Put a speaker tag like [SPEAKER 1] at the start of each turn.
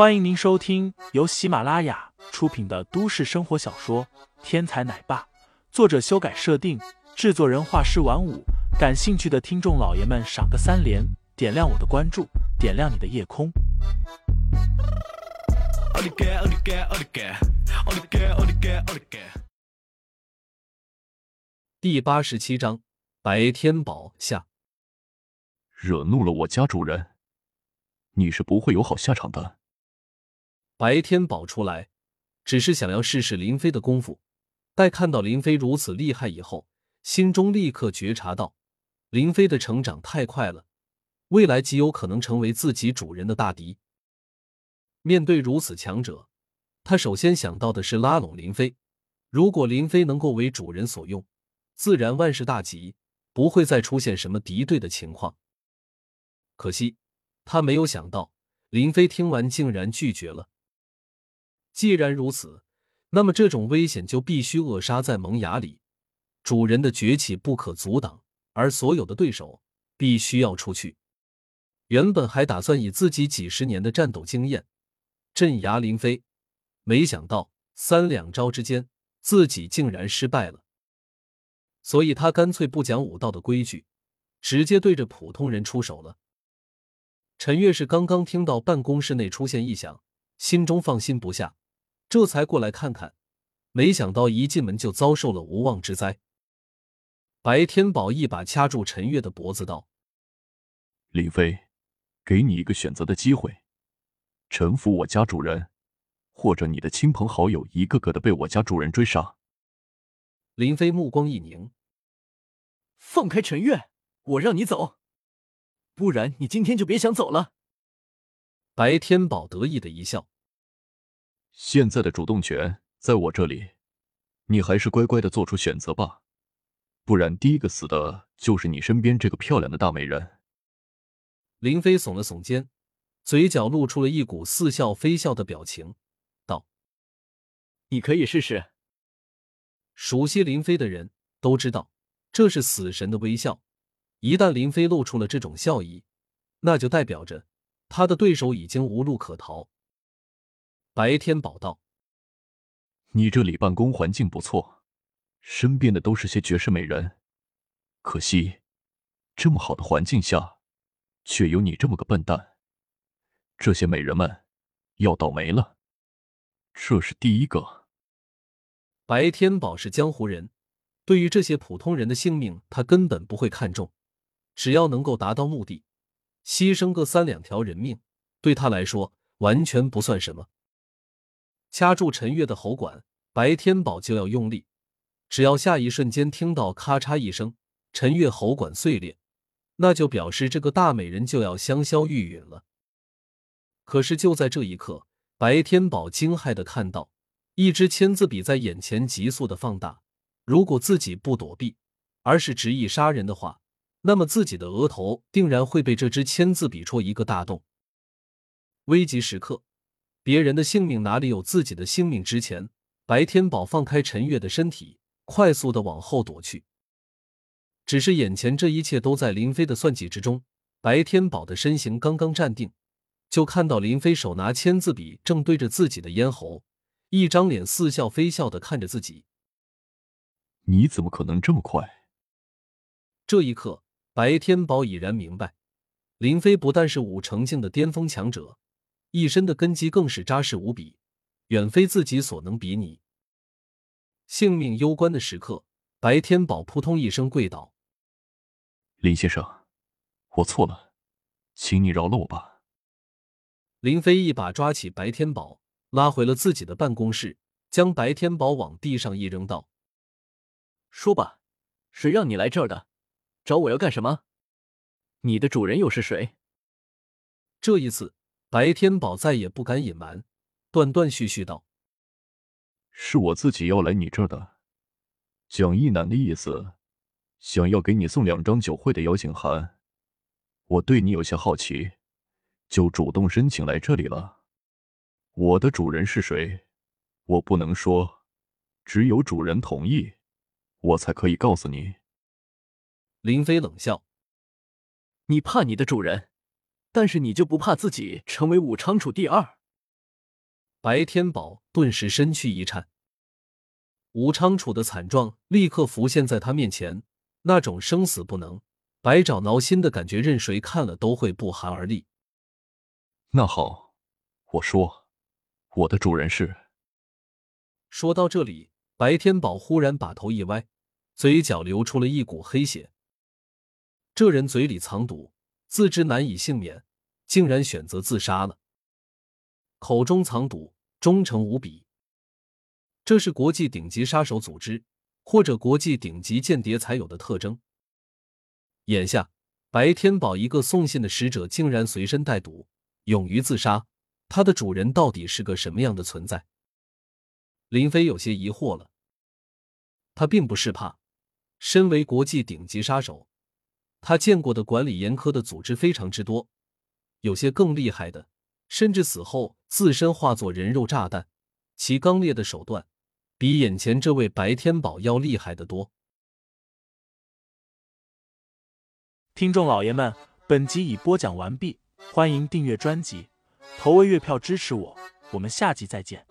[SPEAKER 1] 欢迎您收听由喜马拉雅出品的都市生活小说《天才奶爸》，作者修改设定，制作人画师晚舞。感兴趣的听众老爷们，赏个三连，点亮我的关注，点亮你的夜空。
[SPEAKER 2] 第八十七章，白天宝下。
[SPEAKER 3] 惹怒了我家主人，你是不会有好下场的。
[SPEAKER 2] 白天宝出来，只是想要试试林飞的功夫。待看到林飞如此厉害以后，心中立刻觉察到，林飞的成长太快了，未来极有可能成为自己主人的大敌。面对如此强者，他首先想到的是拉拢林飞。如果林飞能够为主人所用，自然万事大吉，不会再出现什么敌对的情况。可惜，他没有想到，林飞听完竟然拒绝了。既然如此，那么这种危险就必须扼杀在萌芽里。主人的崛起不可阻挡，而所有的对手必须要出去。原本还打算以自己几十年的战斗经验镇压林飞，没想到三两招之间，自己竟然失败了。所以他干脆不讲武道的规矩，直接对着普通人出手了。陈月是刚刚听到办公室内出现异响，心中放心不下，这才过来看看。没想到一进门就遭受了无妄之灾。白天宝一把掐住陈月的脖子，道：“
[SPEAKER 3] 林飞，给你一个选择的机会，臣服我家主人，或者你的亲朋好友一个个的被我家主人追杀。”
[SPEAKER 2] 林飞目光一凝：“
[SPEAKER 4] 放开陈月，我让你走。”不然你今天就别想走了。
[SPEAKER 2] 白天宝得意的一笑：“
[SPEAKER 3] 现在的主动权在我这里，你还是乖乖的做出选择吧，不然第一个死的就是你身边这个漂亮的大美人。”
[SPEAKER 2] 林飞耸了耸肩，嘴角露出了一股似笑非笑的表情，道：“
[SPEAKER 4] 你可以试试。”
[SPEAKER 2] 熟悉林飞的人都知道，这是死神的微笑。一旦林飞露出了这种笑意，那就代表着他的对手已经无路可逃。白天宝道：“
[SPEAKER 3] 你这里办公环境不错，身边的都是些绝世美人，可惜这么好的环境下，却有你这么个笨蛋。这些美人们要倒霉了。这是第一个。”
[SPEAKER 2] 白天宝是江湖人，对于这些普通人的性命，他根本不会看重。只要能够达到目的，牺牲个三两条人命，对他来说完全不算什么。掐住陈月的喉管，白天宝就要用力。只要下一瞬间听到咔嚓一声，陈月喉管碎裂，那就表示这个大美人就要香消玉殒了。可是就在这一刻，白天宝惊骇的看到一支签字笔在眼前急速的放大。如果自己不躲避，而是执意杀人的话，那么自己的额头定然会被这支签字笔戳一个大洞。危急时刻，别人的性命哪里有自己的性命值钱？白天宝放开陈月的身体，快速的往后躲去。只是眼前这一切都在林飞的算计之中。白天宝的身形刚刚站定，就看到林飞手拿签字笔，正对着自己的咽喉，一张脸似笑非笑的看着自己。
[SPEAKER 3] 你怎么可能这么快？
[SPEAKER 2] 这一刻。白天宝已然明白，林飞不但是武成境的巅峰强者，一身的根基更是扎实无比，远非自己所能比拟。性命攸关的时刻，白天宝扑通一声跪倒：“
[SPEAKER 3] 林先生，我错了，请你饶了我吧。”
[SPEAKER 2] 林飞一把抓起白天宝，拉回了自己的办公室，将白天宝往地上一扔，道：“
[SPEAKER 4] 说吧，谁让你来这儿的？”找我要干什么？你的主人又是谁？
[SPEAKER 2] 这一次，白天宝再也不敢隐瞒，断断续续道：“
[SPEAKER 3] 是我自己要来你这儿的，蒋一楠的意思，想要给你送两张酒会的邀请函。我对你有些好奇，就主动申请来这里了。我的主人是谁？我不能说，只有主人同意，我才可以告诉你。”
[SPEAKER 2] 林飞冷笑：“
[SPEAKER 4] 你怕你的主人，但是你就不怕自己成为武昌楚第二？
[SPEAKER 2] 白天宝顿时身躯一颤。武昌楚的惨状立刻浮现在他面前，那种生死不能、百爪挠心的感觉，任谁看了都会不寒而栗。
[SPEAKER 3] 那好，我说，我的主人是。
[SPEAKER 2] 说到这里，白天宝忽然把头一歪，嘴角流出了一股黑血。这人嘴里藏毒，自知难以幸免，竟然选择自杀了。口中藏毒，忠诚无比。这是国际顶级杀手组织或者国际顶级间谍才有的特征。眼下，白天宝一个送信的使者竟然随身带毒，勇于自杀，他的主人到底是个什么样的存在？林飞有些疑惑了。他并不是怕，身为国际顶级杀手，他见过的管理严苛的组织非常之多，有些更厉害的，甚至死后自身化作人肉炸弹，其刚烈的手段。比眼前这位白天宝要厉害得多。
[SPEAKER 1] 听众老爷们，本集已播讲完毕，欢迎订阅专辑，投喂月票支持我，我们下集再见。